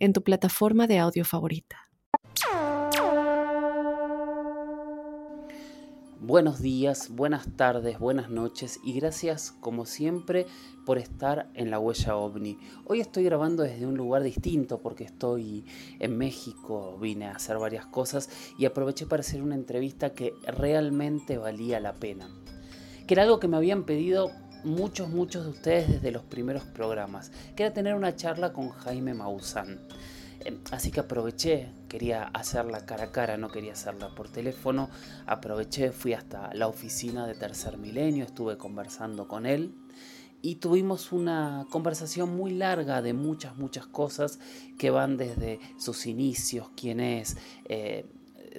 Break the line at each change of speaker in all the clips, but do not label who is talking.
en tu plataforma de audio favorita.
Buenos días, buenas tardes, buenas noches y gracias como siempre por estar en la huella ovni. Hoy estoy grabando desde un lugar distinto porque estoy en México, vine a hacer varias cosas y aproveché para hacer una entrevista que realmente valía la pena. Que era algo que me habían pedido muchos, muchos de ustedes desde los primeros programas, que era tener una charla con Jaime Maussan. Em, así que aproveché, quería hacerla cara a cara, no quería hacerla por teléfono. Aproveché, fui hasta la oficina de Tercer Milenio, estuve conversando con él y tuvimos una conversación muy larga de muchas, muchas cosas que van desde sus inicios, quién es, eh,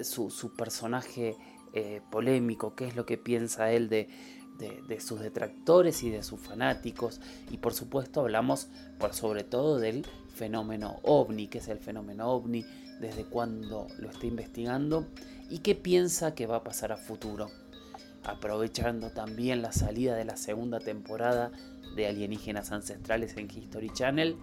su, personaje eh, polémico, qué es lo que piensa él de, de, sus detractores y de sus fanáticos. Y por supuesto hablamos sobre todo del fenómeno ovni, que es el fenómeno ovni, desde cuándo lo está investigando y qué piensa que va a pasar a futuro. Aprovechando también la salida de la segunda temporada de Alienígenas Ancestrales en History Channel.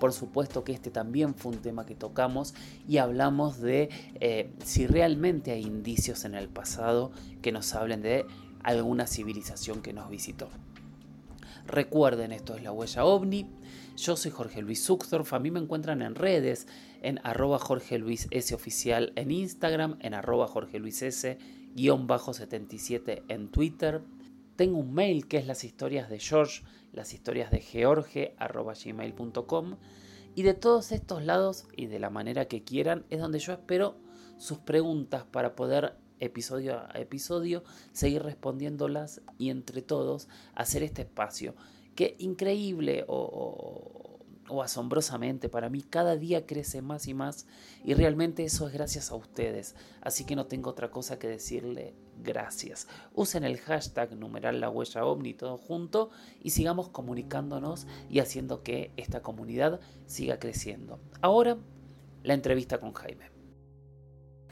Por supuesto que este también fue un tema que tocamos y hablamos de eh, si realmente hay indicios en el pasado que nos hablen de alguna civilización que nos visitó. Recuerden, esto es la huella ovni. Yo soy Jorge Luis Zuckdorf. A mí me encuentran en redes en arroba Jorge Luis S oficial en Instagram, en arroba Jorge Luis S guion bajo 77 en Twitter. Tengo un mail que es las historias de George, las historias de George arroba gmail.com. Y de todos estos lados y de la manera que quieran es donde yo espero sus preguntas para poder episodio a episodio, seguir respondiéndolas y entre todos hacer este espacio que increíble o, asombrosamente para mí cada día crece más y más y realmente eso es gracias a ustedes. Así que no tengo otra cosa que decirle gracias. Usen el hashtag numeral la huella todo junto y sigamos comunicándonos y haciendo que esta comunidad siga creciendo. Ahora, la entrevista con Jaime.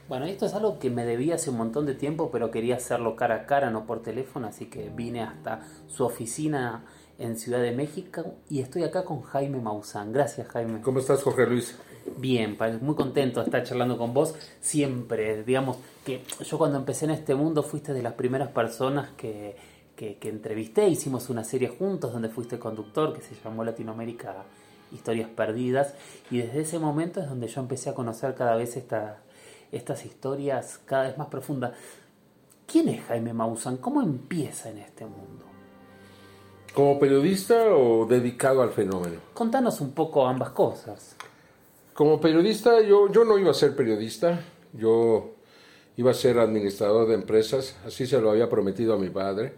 Bueno, esto es algo que me debía hace un montón de tiempo, pero quería hacerlo cara a cara, no por teléfono, así que vine hasta su oficina en Ciudad de México y estoy acá con Jaime Maussan. Gracias, Jaime.
¿Cómo estás, Jorge Luis?
Bien, muy contento de estar charlando con vos. Siempre, digamos, que yo cuando empecé en este mundo fuiste de las primeras personas que, que, que entrevisté. Hicimos una serie juntos donde fuiste conductor que se llamó Latinoamérica Historias Perdidas. Y desde ese momento es donde yo empecé a conocer cada vez esta estas historias cada vez más profundas. ¿Quién es Jaime Maussan? ¿Cómo empieza en este mundo?
¿Como periodista o dedicado al fenómeno?
Contanos un poco ambas cosas.
Como periodista, yo, yo no iba a ser periodista, yo iba a ser administrador de empresas, así se lo había prometido a mi padre.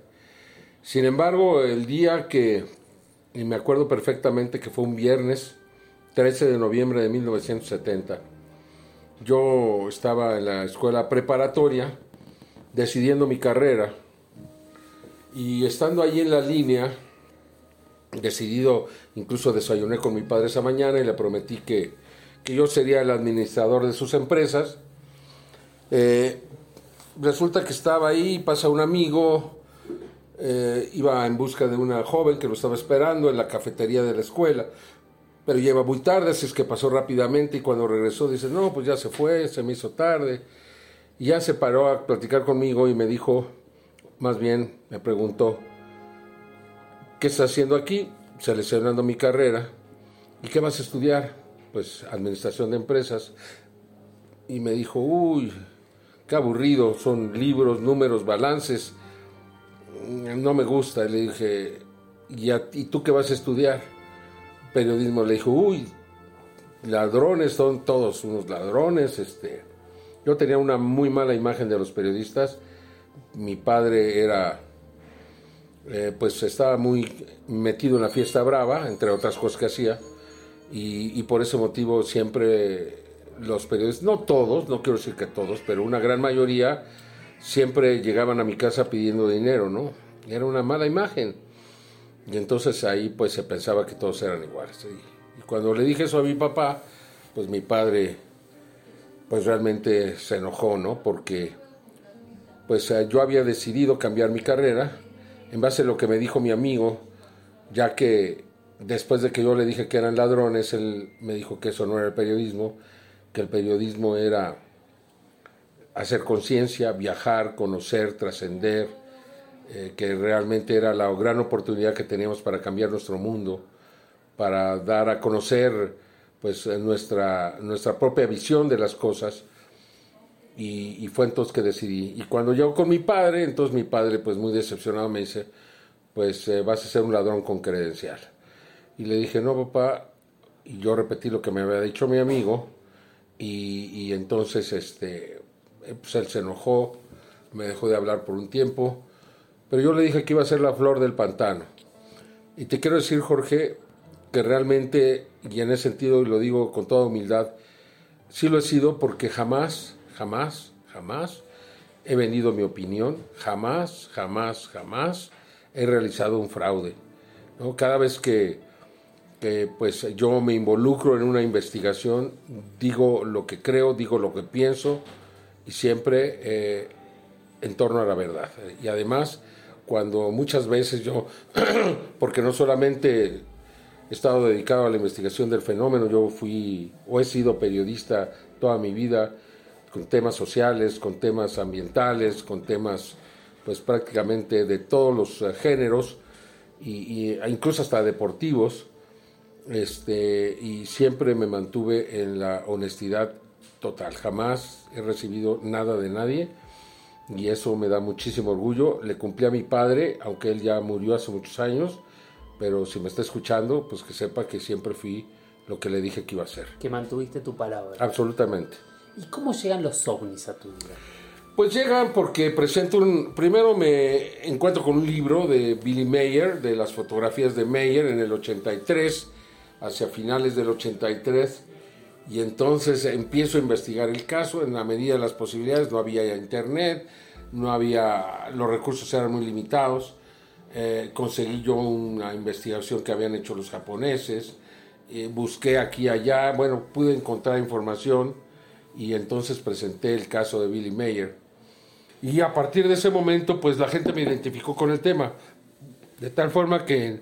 Sin embargo, el día que, y me acuerdo perfectamente que fue un viernes, 13 de noviembre de 1970, yo estaba en la escuela preparatoria decidiendo mi carrera y estando allí en la línea, decidido, incluso desayuné con mi padre esa mañana y le prometí que, yo sería el administrador de sus empresas. Eh, resulta que estaba ahí, pasa un amigo, eh, iba en busca de una joven que lo estaba esperando en la cafetería de la escuela pero lleva muy tarde, así es que pasó rápidamente y cuando regresó dice, no, pues ya se fue, se me hizo tarde. Y ya se paró a platicar conmigo y me dijo, más bien me preguntó, ¿qué estás haciendo aquí? Seleccionando mi carrera. ¿Y qué vas a estudiar? Pues administración de empresas. Y me dijo, uy, qué aburrido, son libros, números, balances. No me gusta. Y le dije, ¿y, ¿y tú qué vas a estudiar? Periodismo le dijo, uy, ladrones, son todos unos ladrones. Este. Yo tenía una muy mala imagen de los periodistas. Mi padre era, eh, pues estaba muy metido en la fiesta brava, entre otras cosas que hacía, y, por ese motivo siempre los periodistas, no todos, no quiero decir que todos, pero una gran mayoría siempre llegaban a mi casa pidiendo dinero, ¿no? Era una mala imagen. Y entonces ahí pues se pensaba que todos eran iguales. Y, cuando le dije eso a mi papá, pues mi padre pues realmente se enojó, ¿no? Porque pues eh, yo había decidido cambiar mi carrera en base a lo que me dijo mi amigo, ya que después de que yo le dije que eran ladrones, él me dijo que eso no era el periodismo, que el periodismo era hacer conciencia, viajar, conocer, trascender, eh, que realmente era la gran oportunidad que teníamos para cambiar nuestro mundo, para dar a conocer pues nuestra, nuestra propia visión de las cosas. Y, fue entonces que decidí. Y cuando llego con mi padre, entonces mi padre, pues muy decepcionado, me dice, pues eh, vas a ser un ladrón con credencial. Y le dije, no, papá, y yo repetí lo que me había dicho mi amigo, y, y entonces este, eh, pues él se enojó, me dejó de hablar por un tiempo, pero yo le dije que iba a ser la flor del pantano. Y te quiero decir, Jorge, que realmente, y en ese sentido, y lo digo con toda humildad, sí lo he sido porque jamás, jamás, jamás he vendido mi opinión, jamás, jamás, jamás he realizado un fraude. ¿no? Cada vez que, pues, yo me involucro en una investigación, digo lo que creo, digo lo que pienso, y siempre eh, en torno a la verdad. Y además, cuando muchas veces yo, porque no solamente he estado dedicado a la investigación del fenómeno, yo fui o he sido periodista toda mi vida con temas sociales, con temas ambientales, con temas pues prácticamente de todos los eh, géneros y, e incluso hasta deportivos este y siempre me mantuve en la honestidad total. Jamás he recibido nada de nadie y eso me da muchísimo orgullo. Le cumplí a mi padre, aunque él ya murió hace muchos años, pero si me está escuchando, pues que sepa que siempre fui lo que le dije que iba a hacer.
Que mantuviste tu palabra.
Absolutamente.
¿Y cómo llegan los ovnis a tu vida?
Pues llegan porque presento un... Primero me encuentro con un libro de Billy Mayer, de las fotografías de Mayer en el 83, hacia finales del 83, y entonces empiezo a investigar el caso en la medida de las posibilidades, no había internet, no había, los recursos eran muy limitados. Eh, conseguí yo una investigación que habían hecho los japoneses, eh, busqué aquí y allá, bueno, pude encontrar información y entonces presenté el caso de Billy Mayer. Y a partir de ese momento, pues la gente me identificó con el tema, de tal forma que en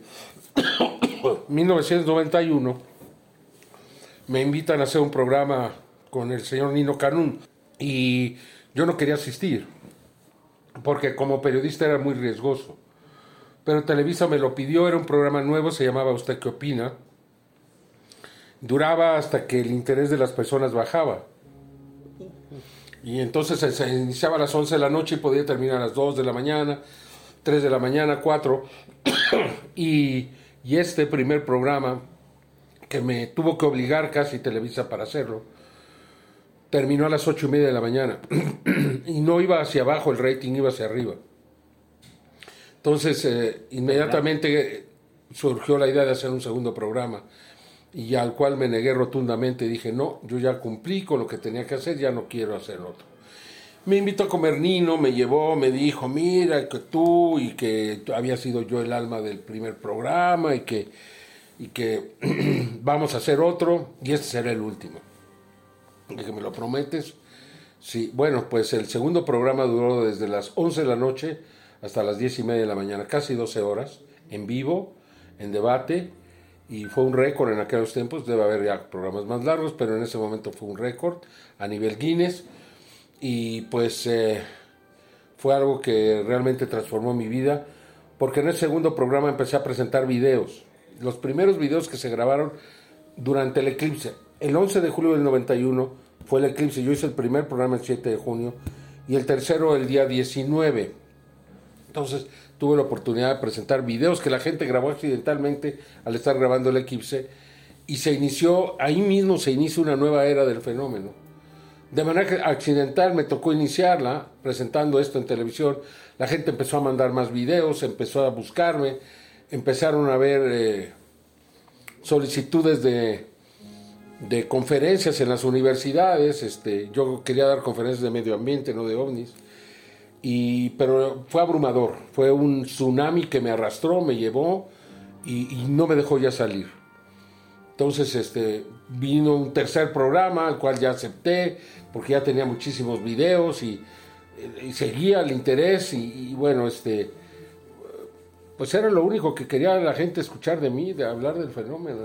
1991 me invitan a hacer un programa con el señor Nino Canún y yo no quería asistir porque como periodista era muy riesgoso. Pero Televisa me lo pidió, era un programa nuevo, se llamaba ¿Usted qué opina? Duraba hasta que el interés de las personas bajaba. Y entonces se iniciaba a las 11 de la noche y podía terminar a las 2 de la mañana, 3 de la mañana, 4. y, y este primer programa, que me tuvo que obligar casi Televisa para hacerlo, terminó a las ocho y media de la mañana y no iba hacia abajo el rating, iba hacia arriba. Entonces, eh, inmediatamente surgió la idea de hacer un segundo programa y al cual me negué rotundamente. Dije, no, yo ya cumplí con lo que tenía que hacer, ya no quiero hacer otro. Me invitó a comer Nino, me llevó, me dijo, mira, que tú y que había sido yo el alma del primer programa y que, y que vamos a hacer otro y este será el último. Que me lo prometes. Sí, bueno, pues el segundo programa duró desde las 11 de la noche hasta las 10 y media de la mañana, casi 12 horas, en vivo, en debate, y fue un récord en aquellos tiempos, debe haber ya programas más largos, pero en ese momento fue un récord a nivel Guinness, y pues eh, fue algo que realmente transformó mi vida, porque en el segundo programa empecé a presentar videos, los primeros videos que se grabaron durante el eclipse, el 11 de julio del 91 fue el eclipse. Yo hice el primer programa el 7 de junio y el tercero el día 19. Entonces tuve la oportunidad de presentar videos que la gente grabó accidentalmente al estar grabando el eclipse y se inició, ahí mismo se inicia una nueva era del fenómeno. De manera accidental me tocó iniciarla presentando esto en televisión. La gente empezó a mandar más videos, empezó a buscarme, empezaron a ver eh, solicitudes de de conferencias en las universidades. Este, yo quería dar conferencias de medio ambiente, no de ovnis. Y, pero fue abrumador, fue un tsunami que me arrastró, me llevó y, no me dejó ya salir. Entonces este, vino un tercer programa, al cual ya acepté, porque ya tenía muchísimos videos y, seguía el interés y, bueno, este, pues era lo único que quería la gente escuchar de mí, de hablar del fenómeno.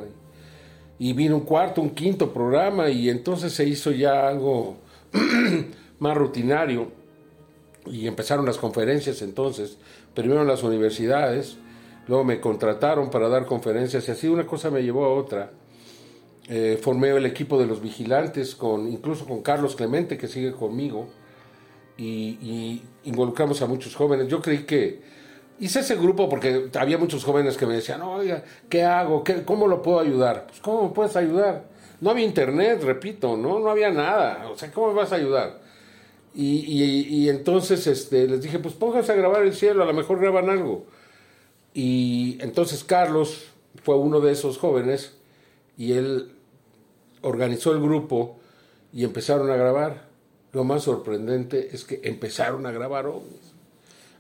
Y vino un cuarto, un quinto programa y entonces se hizo ya algo más rutinario y empezaron las conferencias entonces, primero en las universidades, luego me contrataron para dar conferencias y así una cosa me llevó a otra. Eh, formé el equipo de los vigilantes, con, incluso con Carlos Clemente, que sigue conmigo, y, involucramos a muchos jóvenes. Yo creí que hice ese grupo porque había muchos jóvenes que me decían, oiga, ¿qué hago? ¿Qué, ¿Cómo lo puedo ayudar? Pues, ¿cómo me puedes ayudar? No había internet, repito, ¿no? No había nada. O sea, ¿cómo me vas a ayudar? Y, entonces este, les dije, pues pónganse a grabar el cielo, a lo mejor graban algo. Y entonces Carlos fue uno de esos jóvenes y él organizó el grupo y empezaron a grabar. Lo más sorprendente es que empezaron a grabar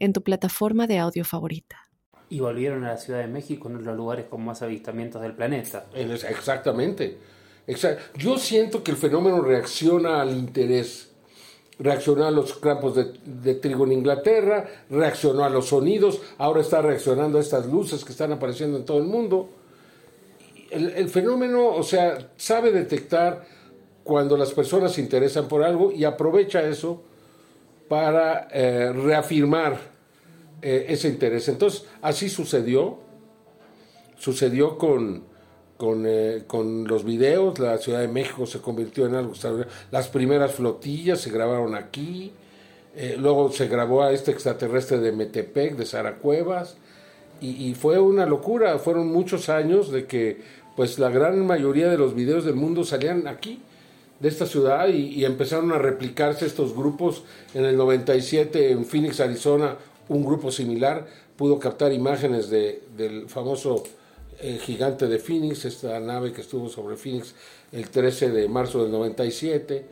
en tu plataforma de audio favorita
y volvieron a la Ciudad de México, uno de los lugares con más avistamientos del planeta.
Exactamente. Yo siento que el fenómeno reacciona al interés. Reaccionó a los campos de, trigo en Inglaterra, reaccionó a los sonidos, ahora está reaccionando a estas luces que están apareciendo en todo el mundo. El, fenómeno, o sea, sabe detectar cuando las personas se interesan por algo y aprovecha eso para eh, reafirmar eh, ese interés. Entonces, así sucedió. Sucedió con, con, eh, con, los videos, la Ciudad de México se convirtió en algo Las primeras flotillas se grabaron aquí, luego se grabó a este extraterrestre de Metepec, de Sara Cuevas, y, fue una locura, fueron muchos años de que pues la gran mayoría de los videos del mundo salían aquí, de esta ciudad, y, y empezaron a replicarse estos grupos en el 97 en Phoenix, Arizona, un grupo similar pudo captar imágenes de, del famoso eh, gigante de Phoenix, esta nave que estuvo sobre Phoenix el 13 de marzo del 97.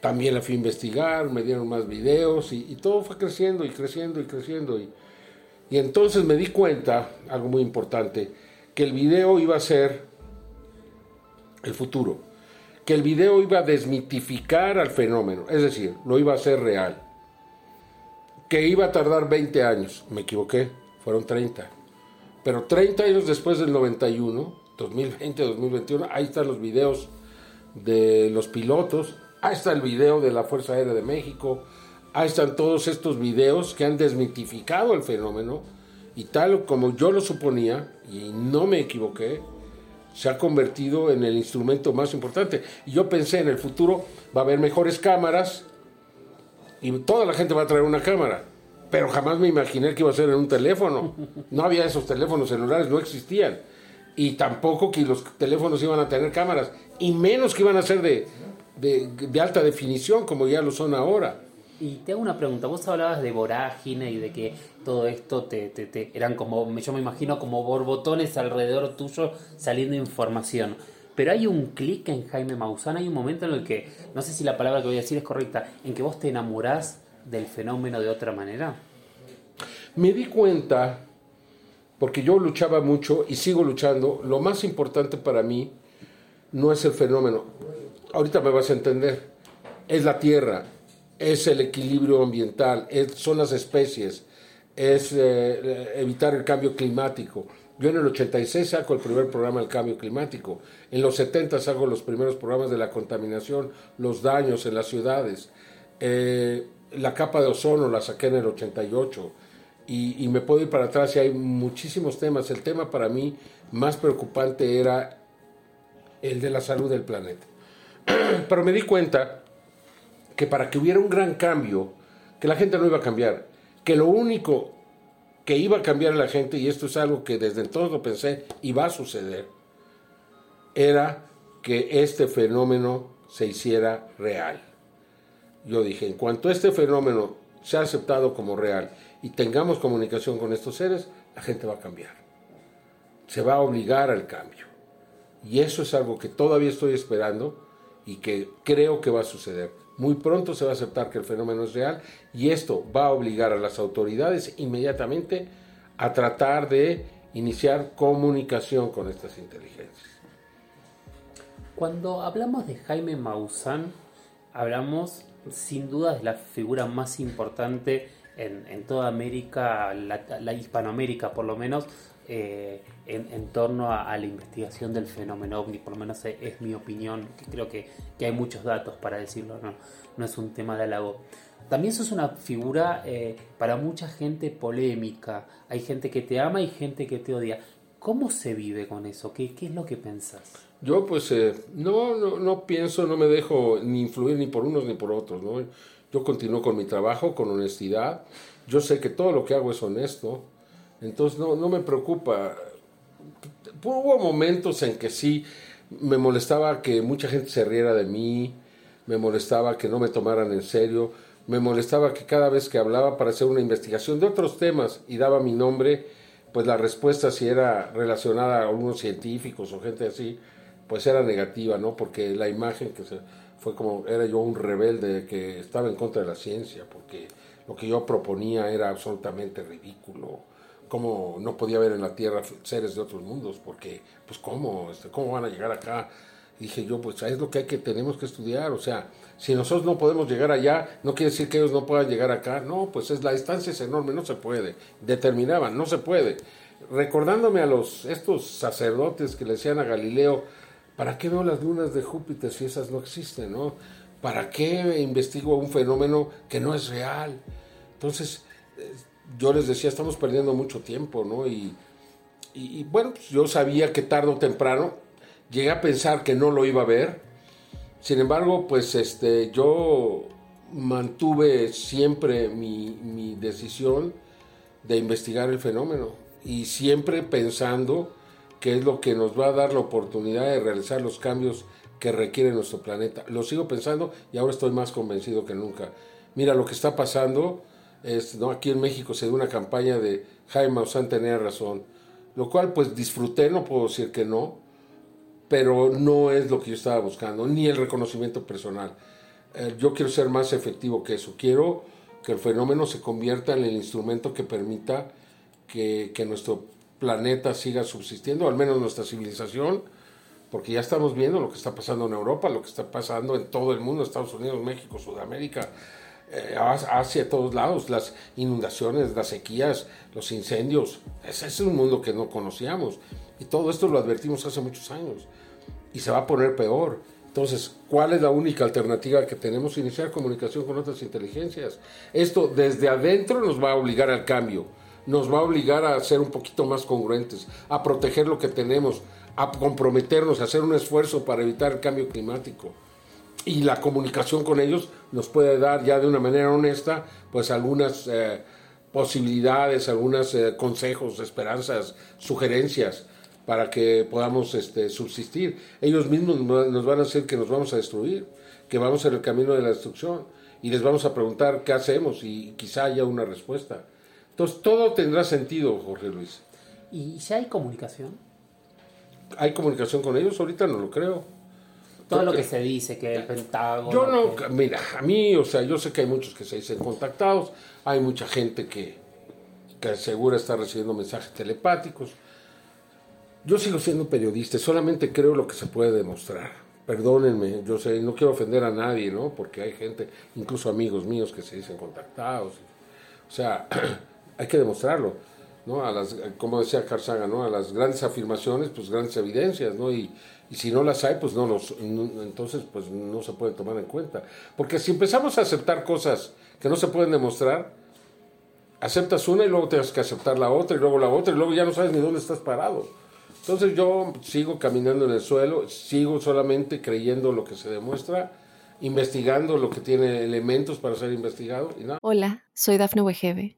También la fui a investigar, me dieron más videos y, todo fue creciendo y creciendo y creciendo. Y, y entonces me di cuenta, algo muy importante, que el video iba a ser el futuro, que el video iba a desmitificar al fenómeno, es decir, lo iba a hacer real que iba a tardar 20 años. Me equivoqué, fueron 30. Pero 30 años después del 91, 2020, 2021, ahí están los videos de los pilotos, ahí está el video de la Fuerza Aérea de México, ahí están todos estos videos que han desmitificado el fenómeno y tal como yo lo suponía, y no me equivoqué, se ha convertido en el instrumento más importante. Y yo pensé en el futuro va a haber mejores cámaras, y toda la gente va a traer una cámara. Pero jamás me imaginé que iba a ser en un teléfono. No había esos teléfonos celulares, no existían. Y tampoco que los teléfonos iban a tener cámaras. Y menos que iban a ser de, de, alta definición, como ya lo son ahora.
Y te hago una pregunta, vos hablabas de vorágine y de que todo esto te, te, te, eran como, yo me imagino como borbotones alrededor tuyo saliendo información. Pero hay un clic en Jaime Maussan, hay un momento en el que, no sé si la palabra que voy a decir es correcta, en que vos te enamorás del fenómeno de otra manera.
Me di cuenta, porque yo luchaba mucho y sigo luchando, lo más importante para mí no es el fenómeno, ahorita me vas a entender, es la tierra, es el equilibrio ambiental, son las especies, es eh, evitar el cambio climático, yo en el 86 saco el primer programa del cambio climático, en los 70 saco los primeros programas de la contaminación, los daños en las ciudades, eh, la capa de ozono la saqué en el 88 y, y me puedo ir para atrás y hay muchísimos temas. El tema para mí más preocupante era el de la salud del planeta. Pero me di cuenta que para que hubiera un gran cambio, que la gente no iba a cambiar, que lo único que iba a cambiar a la gente, y esto es algo que desde entonces lo pensé y va a suceder, era que este fenómeno se hiciera real. Yo dije, en cuanto este fenómeno sea aceptado como real y tengamos comunicación con estos seres, la gente va a cambiar. Se va a obligar al cambio. Y eso es algo que todavía estoy esperando y que creo que va a suceder. Muy pronto se va a aceptar que el fenómeno es real y esto va a obligar a las autoridades inmediatamente a tratar de iniciar comunicación con estas inteligencias.
Cuando hablamos de Jaime Maussan, hablamos sin duda de la figura más importante en, toda América, la, Hispanoamérica por lo menos, eh, en, torno a, la investigación del fenómeno ovni, por lo menos es, mi opinión, creo que, hay muchos datos para decirlo, no, no es un tema de halago. También sos una figura eh, para mucha gente polémica, hay gente que te ama y gente que te odia. ¿Cómo se vive con eso? ¿Qué, qué es lo que pensás?
Yo pues eh, no, no, no, pienso, no me dejo ni influir ni por unos ni por otros, ¿no? Yo continúo con mi trabajo, con honestidad. Yo sé que todo lo que hago es honesto. Entonces no, no me preocupa. Hubo momentos en que sí me molestaba que mucha gente se riera de mí, me molestaba que no me tomaran en serio, me molestaba que cada vez que hablaba para hacer una investigación de otros temas y daba mi nombre, pues la respuesta si era relacionada a algunos científicos o gente así, pues era negativa, ¿no? Porque la imagen que fue como era yo un rebelde que estaba en contra de la ciencia, porque lo que yo proponía era absolutamente ridículo cómo no podía haber en la Tierra seres de otros mundos, porque, pues, ¿cómo? Este, ¿Cómo van a llegar acá? dije yo, pues, es lo que hay que, tenemos que estudiar, o sea, si nosotros no podemos llegar allá, no quiere decir que ellos no puedan llegar acá, no, pues es la distancia es enorme, no se puede, determinaban, no se puede. Recordándome a los, estos sacerdotes que le decían a Galileo, ¿para qué veo las lunas de Júpiter si esas no existen, no? ¿Para qué investigo un fenómeno que no es real? Entonces, yo les decía, estamos perdiendo mucho tiempo, ¿no? Y, bueno, pues yo sabía que tarde o temprano llegué a pensar que no lo iba a ver. Sin embargo, pues este, yo mantuve siempre mi, mi decisión de investigar el fenómeno y siempre pensando que es lo que nos va a dar la oportunidad de realizar los cambios que requiere nuestro planeta. Lo sigo pensando y ahora estoy más convencido que nunca. Mira, lo que está pasando ¿no? Aquí en México se dio una campaña de Jaime Maussan tenía razón, lo cual pues disfruté, no puedo decir que no, pero no es lo que yo estaba buscando, ni el reconocimiento personal. Eh, yo quiero ser más efectivo que eso, quiero que el fenómeno se convierta en el instrumento que permita que, que nuestro planeta siga subsistiendo, al menos nuestra civilización, porque ya estamos viendo lo que está pasando en Europa, lo que está pasando en todo el mundo, Estados Unidos, México, Sudamérica, eh, hacia todos lados, las inundaciones, las sequías, los incendios. Ese es un mundo que no conocíamos. Y todo esto lo advertimos hace muchos años. Y se va a poner peor. Entonces, ¿cuál es la única alternativa que tenemos? Iniciar comunicación con otras inteligencias. Esto desde adentro nos va a obligar al cambio, nos va a obligar a ser un poquito más congruentes, a proteger lo que tenemos, a comprometernos, a hacer un esfuerzo para evitar el cambio climático y la comunicación con ellos nos puede dar ya de una manera honesta pues algunas eh, posibilidades, algunos eh, consejos, esperanzas, sugerencias para que podamos este, subsistir. Ellos mismos nos van a decir que nos vamos a destruir, que vamos en el camino de la destrucción y les vamos a preguntar qué hacemos y quizá haya una respuesta. Entonces todo tendrá sentido, Jorge Luis.
¿Y ya hay comunicación?
¿Hay comunicación con ellos? Ahorita no lo creo.
Todo lo que se dice, que el Pentágono...
Yo no, mira, a mí, o sea, yo sé que hay muchos que se dicen contactados, hay mucha gente que, que asegura estar recibiendo mensajes telepáticos. Yo sigo siendo periodista, solamente creo lo que se puede demostrar. Perdónenme, yo sé, no quiero ofender a nadie, ¿no? Porque hay gente, incluso amigos míos, que se dicen contactados. O sea, hay que demostrarlo, ¿no? A las, como decía Carl ¿no? A las grandes afirmaciones, pues grandes evidencias, ¿no? Y, y si no las hay, pues no los, entonces pues no se pueden tomar en cuenta. Porque si empezamos a aceptar cosas que no se pueden demostrar, aceptas una y luego tienes que aceptar la otra y luego la otra y luego ya no sabes ni dónde estás parado. Entonces yo sigo caminando en el suelo, sigo solamente creyendo lo que se demuestra, investigando lo que tiene elementos para ser investigado.
Hola, soy Dafne Wegebe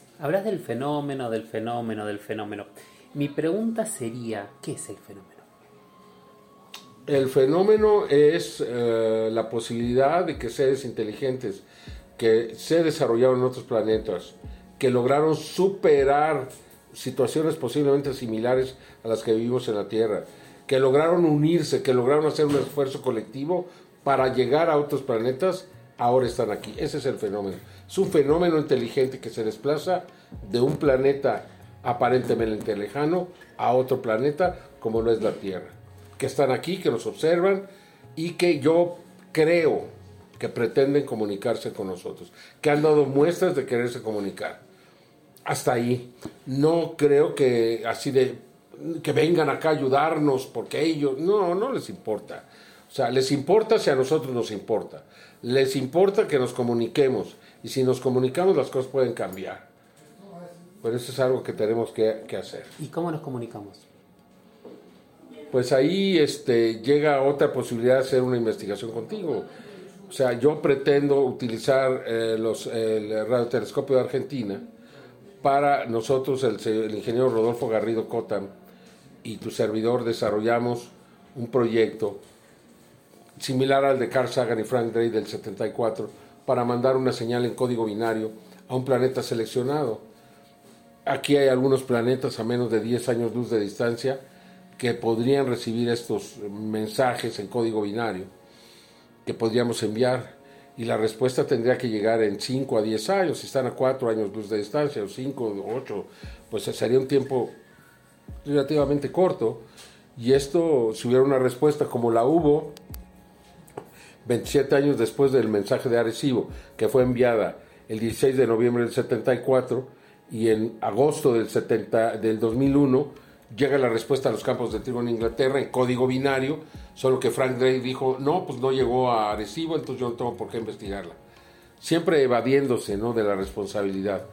Hablas del fenómeno, del fenómeno, del fenómeno. Mi pregunta sería, ¿qué es el fenómeno?
El fenómeno es eh, la posibilidad de que seres inteligentes que se desarrollaron en otros planetas, que lograron superar situaciones posiblemente similares a las que vivimos en la Tierra, que lograron unirse, que lograron hacer un esfuerzo colectivo para llegar a otros planetas, ahora están aquí. Ese es el fenómeno. Es un fenómeno inteligente que se desplaza de un planeta aparentemente lejano a otro planeta como lo es la Tierra. Que están aquí, que nos observan y que yo creo que pretenden comunicarse con nosotros, que han dado muestras de quererse comunicar hasta ahí. No creo que así de que vengan acá a ayudarnos porque ellos, no, no les importa. O sea, les importa si a nosotros nos importa. Les importa que nos comuniquemos. Y si nos comunicamos las cosas pueden cambiar. Pero eso es algo que tenemos que, que hacer.
¿Y cómo nos comunicamos?
Pues ahí este, llega otra posibilidad de hacer una investigación contigo. O sea, yo pretendo utilizar eh, los, el radiotelescopio de Argentina para nosotros, el, ingeniero Rodolfo Garrido Cotam y tu servidor desarrollamos un proyecto similar al de Carl Sagan y Frank Drake del 74 para mandar una señal en código binario a un planeta seleccionado. Aquí hay algunos planetas a menos de 10 años luz de distancia que podrían recibir estos mensajes en código binario que podríamos enviar y la respuesta tendría que llegar en 5 a 10 años, si están a 4 años luz de distancia, o 5 o 8, pues sería un tiempo relativamente corto. Y esto, si hubiera una respuesta como la hubo 27 años después del mensaje de Arecibo, que fue enviada el 16 de noviembre del 74, y en agosto del, 70, del 2001 llega la respuesta a los campos de trigo en Inglaterra en código binario, solo que Frank Drake dijo, no, pues no llegó a Arecibo, entonces yo no tengo por qué investigarla. Siempre evadiéndose ¿no? de la responsabilidad.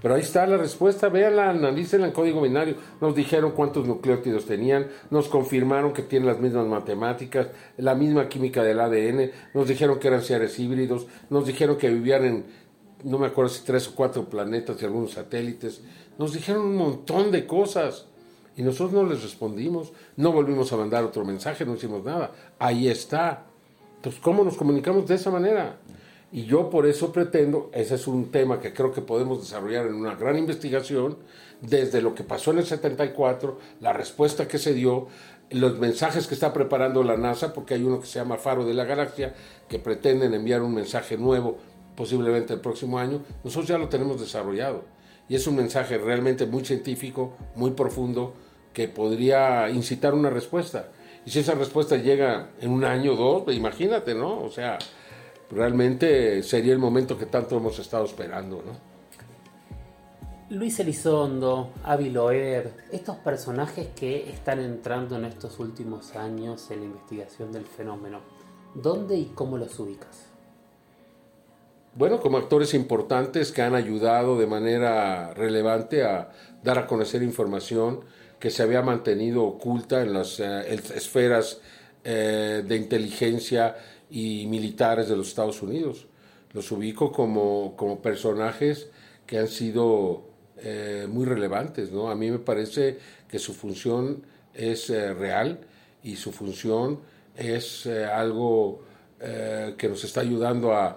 Pero ahí está la respuesta, véanla, analícenla en código binario. Nos dijeron cuántos nucleótidos tenían, nos confirmaron que tienen las mismas matemáticas, la misma química del ADN, nos dijeron que eran seres híbridos, nos dijeron que vivían en, no me acuerdo si tres o cuatro planetas y algunos satélites, nos dijeron un montón de cosas. Y nosotros no les respondimos, no volvimos a mandar otro mensaje, no hicimos nada. Ahí está. Entonces, ¿cómo nos comunicamos de esa manera? Y yo por eso pretendo, ese es un tema que creo que podemos desarrollar en una gran investigación, desde lo que pasó en el 74, la respuesta que se dio, los mensajes que está preparando la NASA, porque hay uno que se llama Faro de la Galaxia, que pretenden enviar un mensaje nuevo posiblemente el próximo año, nosotros ya lo tenemos desarrollado. Y es un mensaje realmente muy científico, muy profundo, que podría incitar una respuesta. Y si esa respuesta llega en un año o dos, imagínate, ¿no? O sea, realmente sería el momento que tanto hemos estado esperando, ¿no?
Luis Elizondo, Avi Loer, estos personajes que están entrando en estos últimos años en la investigación del fenómeno, ¿dónde y cómo los ubicas?
Bueno, como actores importantes que han ayudado de manera relevante a dar a conocer información que se había mantenido oculta en las eh, esferas eh, de inteligencia y militares de los Estados Unidos. Los ubico como, como personajes que han sido eh, muy relevantes. ¿no? A mí me parece que su función es real y su función es algo que nos está ayudando a,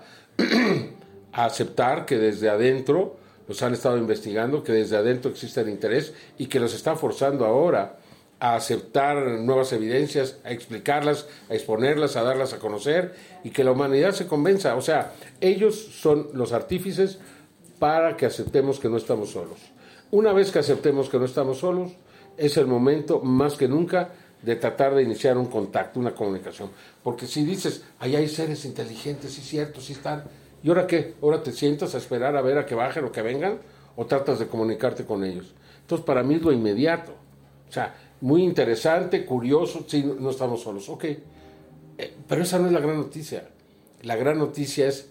aceptar que desde adentro los han estado investigando, que desde adentro existe el interés y que los está forzando ahora a aceptar nuevas evidencias, a explicarlas, a exponerlas, a darlas a conocer y que la humanidad se convenza. O sea, ellos son los artífices para que aceptemos que no estamos solos. Una vez que aceptemos que no estamos solos, es el momento más que nunca de tratar de iniciar un contacto, una comunicación. Porque si dices, ahí hay seres inteligentes, sí cierto, sí están, ¿y ahora qué? ¿Ahora te sientas a esperar a ver a que bajen o que vengan? ¿O tratas de comunicarte con ellos? Entonces, para mí es lo inmediato. O sea, muy interesante, curioso, sí, no estamos solos, ok. Eh, pero esa no es la gran noticia. La gran noticia es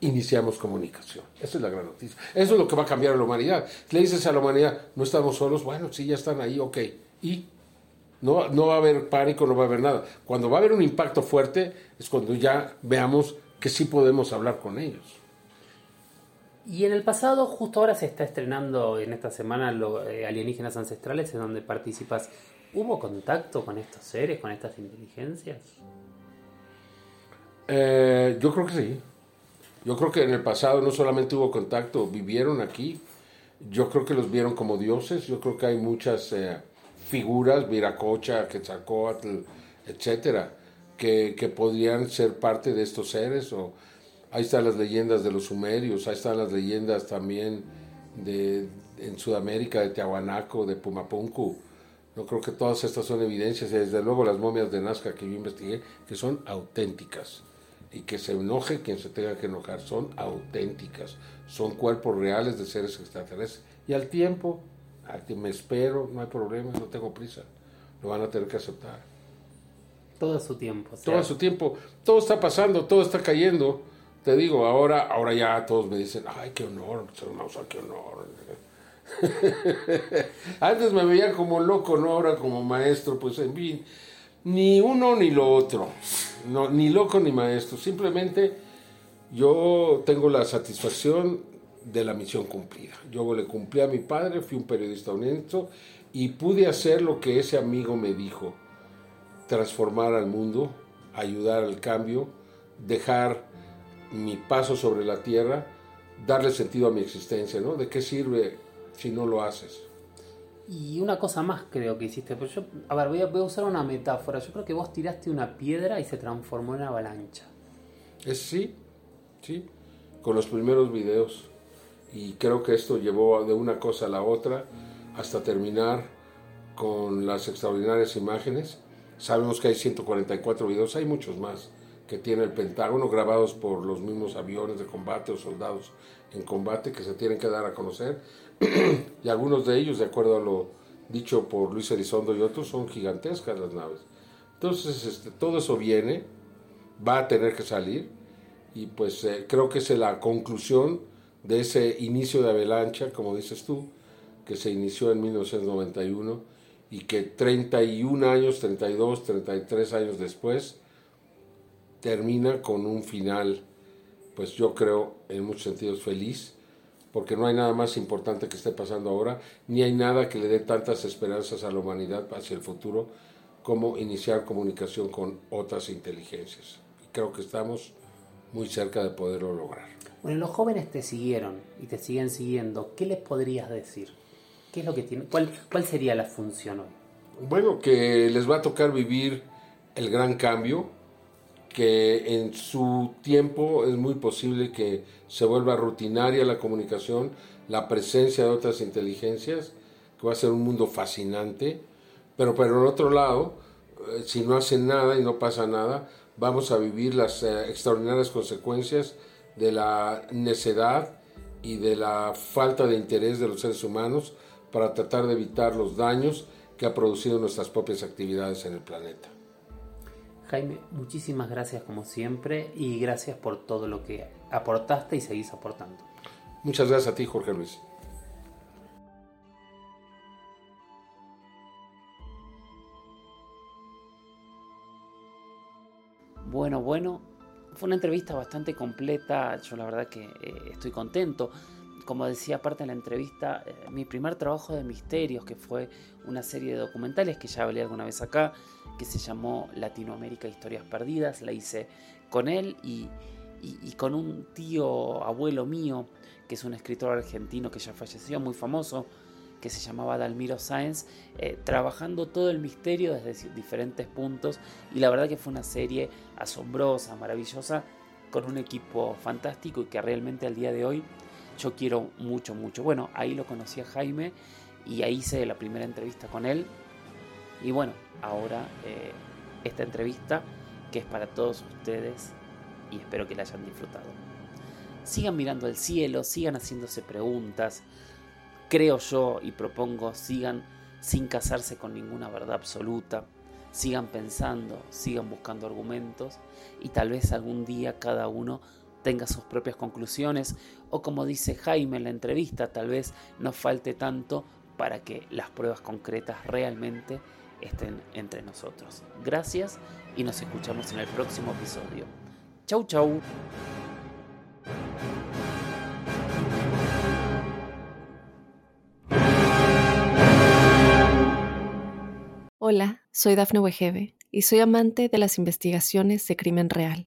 iniciamos comunicación. Esa es la gran noticia. Eso es lo que va a cambiar a la humanidad. Le dices a la humanidad, no estamos solos, bueno, sí, ya están ahí, ok. Y no, no va a haber pánico, no va a haber nada. Cuando va a haber un impacto fuerte es cuando ya veamos que sí podemos hablar con ellos.
Y en el pasado, justo ahora se está estrenando en esta semana eh, Alienígenas Ancestrales, en donde participas. ¿Hubo contacto con estos seres, con estas inteligencias?
Eh, yo creo que sí. Yo creo que en el pasado no solamente hubo contacto, vivieron aquí. Yo creo que los vieron como dioses. Yo creo que hay muchas eh, figuras, Viracocha, Quetzalcoatl, etcétera, que, que podrían ser parte de estos seres. O ahí están las leyendas de los sumerios, ahí están las leyendas también de en Sudamérica de Tiahuanaco, de Pumapunku. Yo creo que todas estas son evidencias, y desde luego las momias de Nazca que yo investigué, que son auténticas y que se enoje quien se tenga que enojar, son auténticas, son cuerpos reales de seres extraterrestres. Y al tiempo, me espero, no hay problema, no tengo prisa, lo van a tener que aceptar.
Todo su tiempo.
Todo su tiempo, todo está pasando, todo está cayendo. Te digo, ahora, ahora ya todos me dicen, ay, qué honor, qué honor. Antes me veía como loco, ¿no? Ahora como maestro, pues en fin, ni uno ni lo otro no, ni loco ni maestro, simplemente yo tengo la satisfacción de la misión cumplida. Yo le cumplí a mi padre, fui un periodista honesto y pude hacer lo que ese amigo me dijo, transformar al mundo, ayudar al cambio, dejar mi paso sobre la tierra, darle sentido a mi existencia, ¿no? ¿De qué sirve si no lo haces?
Y una cosa más creo que hiciste, pero yo, a ver, voy a, voy a, usar una metáfora. Yo creo que vos tiraste una piedra y se transformó en avalancha.
Es sí, sí, con los primeros videos. Y creo que esto llevó de una cosa a la otra hasta terminar con las extraordinarias imágenes. Sabemos que hay 144 videos, hay muchos más que tiene el Pentágono grabados por los mismos aviones de combate o soldados en combate que se tienen que dar a conocer y algunos de ellos, de acuerdo a lo dicho por Luis Elizondo y otros, son gigantescas las naves. Entonces, este, todo eso viene, va a tener que salir, y pues eh, creo que es la conclusión de ese inicio de avalancha, como dices tú, que se inició en 1991 y que 31 años, 32, 33 años después, termina con un final, pues yo creo en muchos sentidos feliz, porque no hay nada más importante que esté pasando ahora, ni hay nada que le dé tantas esperanzas a la humanidad hacia el futuro como iniciar comunicación con otras inteligencias. Y creo que estamos muy cerca de poderlo lograr.
Bueno, los jóvenes te siguieron y te siguen siguiendo. ¿Qué les podrías decir? ¿Qué es lo que tiene? ¿Cuál, cuál sería la función hoy?
Bueno, que les va a tocar vivir el gran cambio, que en su tiempo es muy posible que se vuelva rutinaria la comunicación, la presencia de otras inteligencias, que va a ser un mundo fascinante, pero por el otro lado, eh, si no hacen nada y no pasa nada, vamos a vivir las eh, extraordinarias consecuencias de la necedad y de la falta de interés de los seres humanos para tratar de evitar los daños que ha producido nuestras propias actividades en el planeta.
Jaime, muchísimas gracias como siempre y gracias por todo lo que aportaste y seguís aportando.
Muchas gracias a ti, Jorge Luis.
Bueno, bueno, fue una entrevista bastante completa, yo la verdad que eh, estoy contento como decía aparte en la entrevista, eh, mi primer trabajo de misterios, que fue una serie de documentales que ya hablé alguna vez acá, que se llamó Latinoamérica Historias Perdidas, la hice con él y, con un tío abuelo mío, que es un escritor argentino que ya falleció, muy famoso, que se llamaba Dalmiro Sáenz, eh, trabajando todo el misterio desde diferentes puntos. Y la verdad que fue una serie asombrosa, maravillosa, con un equipo fantástico y que realmente al día de hoy yo quiero mucho, mucho. Bueno, ahí lo conocí a Jaime y ahí hice la primera entrevista con él. Y bueno, ahora eh, esta entrevista que es para todos ustedes y espero que la hayan disfrutado. Sigan mirando el cielo, sigan haciéndose preguntas. Creo yo y propongo, sigan sin casarse con ninguna verdad absoluta. Sigan pensando, sigan buscando argumentos y tal vez algún día cada uno tenga sus propias conclusiones o como dice Jaime en la entrevista, tal vez nos falte tanto para que las pruebas concretas realmente estén entre nosotros. Gracias y nos escuchamos en el próximo episodio. Chau, chau.
Hola, soy Dafne Wegebe y soy amante de las investigaciones de crimen real.